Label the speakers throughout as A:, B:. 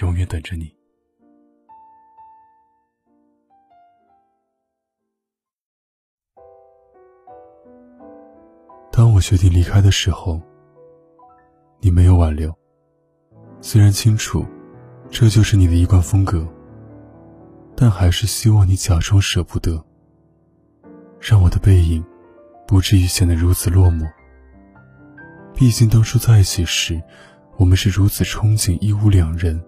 A: 永远等着你。当我决定离开的时候，你没有挽留。虽然清楚，这就是你的一贯风格，但还是希望你假装舍不得，让我的背影不至于显得如此落寞。毕竟当初在一起时，我们是如此憧憬一屋两人、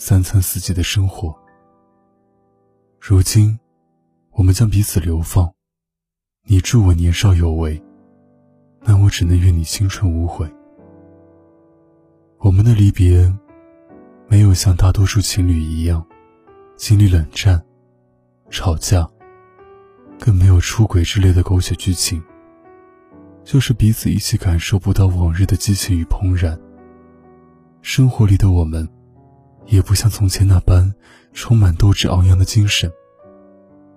A: 三餐四季的生活。如今，我们将彼此流放，你祝我年少有为。那我只能愿你青春无悔。我们的离别，没有像大多数情侣一样经历冷战、吵架，更没有出轨之类的狗血剧情，就是彼此一起感受不到往日的激情与怦然。生活里的我们，也不像从前那般充满斗志昂扬的精神。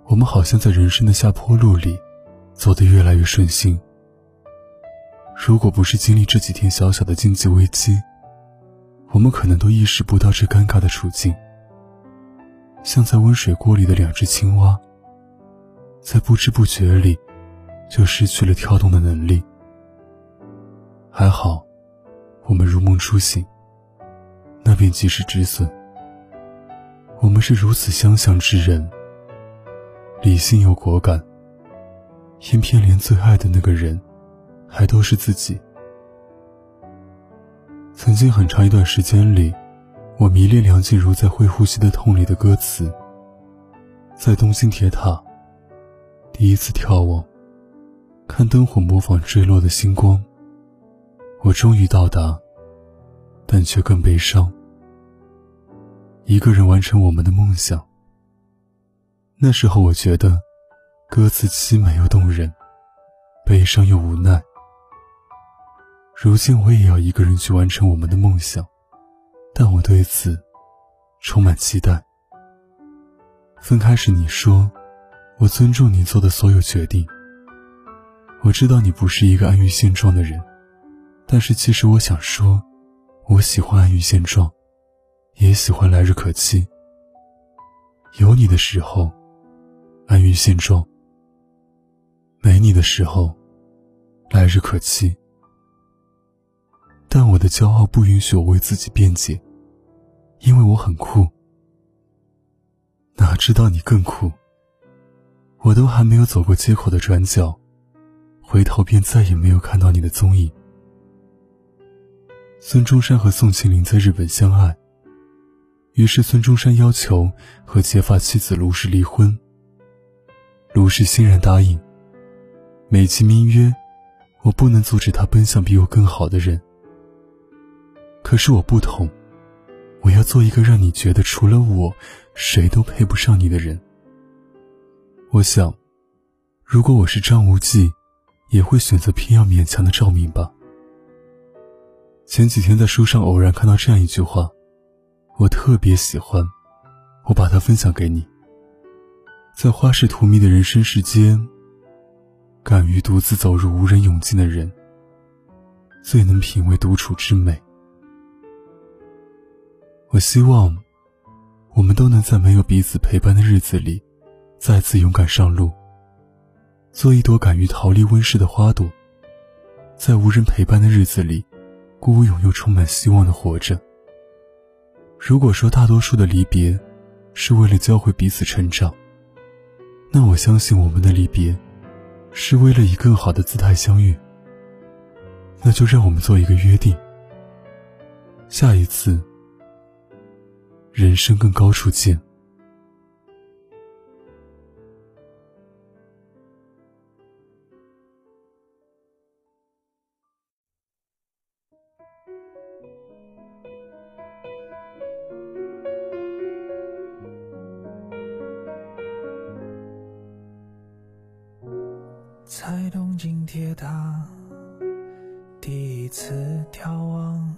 A: 我们好像在人生的下坡路里，走得越来越顺心。如果不是经历这几天小小的经济危机，我们可能都意识不到这尴尬的处境。像在温水锅里的两只青蛙，在不知不觉里就失去了跳动的能力。还好，我们如梦初醒，那便及时止损。我们是如此相像之人，理性又果敢，偏偏连最爱的那个人。还都是自己。曾经很长一段时间里，我迷恋梁静茹在《会呼吸的痛》里的歌词。在东京铁塔，第一次眺望，看灯火模仿坠落的星光。我终于到达，但却更悲伤。一个人完成我们的梦想。那时候我觉得，歌词凄美又动人，悲伤又无奈。如今我也要一个人去完成我们的梦想，但我对此充满期待。分开时你说：“我尊重你做的所有决定。”我知道你不是一个安于现状的人，但是其实我想说，我喜欢安于现状，也喜欢来日可期。有你的时候，安于现状；没你的时候，来日可期。但我的骄傲不允许我为自己辩解，因为我很酷。哪知道你更酷。我都还没有走过街口的转角，回头便再也没有看到你的踪影。孙中山和宋庆龄在日本相爱，于是孙中山要求和结发妻子卢氏离婚。卢氏欣然答应，美其名曰，我不能阻止他奔向比我更好的人。可是我不同，我要做一个让你觉得除了我，谁都配不上你的人。我想，如果我是张无忌，也会选择偏要勉强的赵敏吧。前几天在书上偶然看到这样一句话，我特别喜欢，我把它分享给你。在花式荼蘼的人生世间，敢于独自走入无人涌进的人，最能品味独处之美。我希望，我们都能在没有彼此陪伴的日子里，再次勇敢上路，做一朵敢于逃离温室的花朵，在无人陪伴的日子里，孤勇又充满希望的活着。如果说大多数的离别，是为了教会彼此成长，那我相信我们的离别，是为了以更好的姿态相遇。那就让我们做一个约定，下一次。人生更高处见。
B: 在东京铁塔第一次眺望，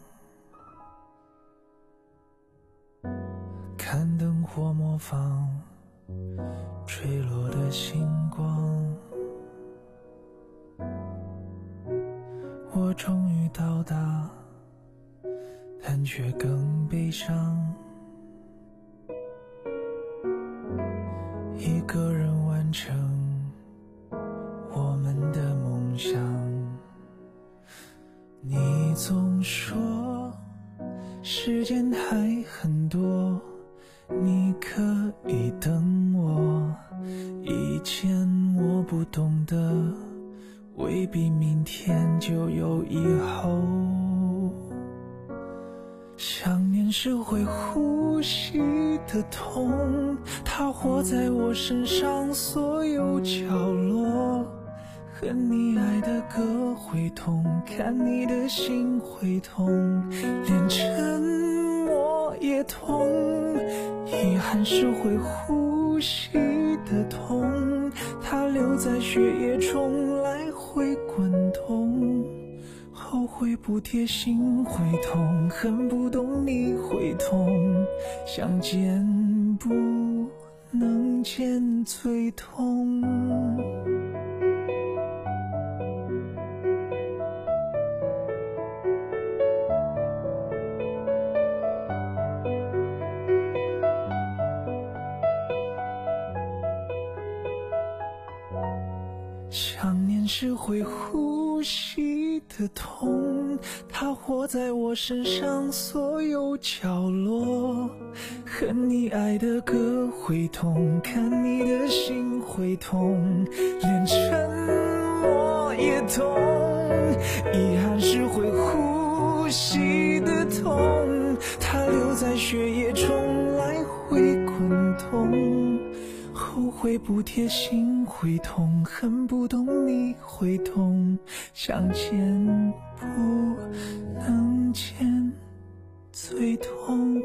B: 看灯火模仿坠落的星光，我终于到达，但却更悲伤。一个人你总说时间还很多，你可以等我。以前我不懂得，未必明天就有以后。想念是会呼吸的痛，它活在我身上所有角落。恨你爱的歌会痛，看你的心会痛，连沉默也痛。遗憾是会呼吸的痛，它留在血液中来回滚动。后悔不贴心会痛，恨不懂你会痛，想见不能见最痛。是会呼吸的痛，它活在我身上所有角落。恨你爱的歌会痛，看你的心会痛，连沉默也痛。遗憾是会呼吸的痛，它留在血液中来回滚动。后悔不贴心会痛恨不懂你会痛想见不能见最痛。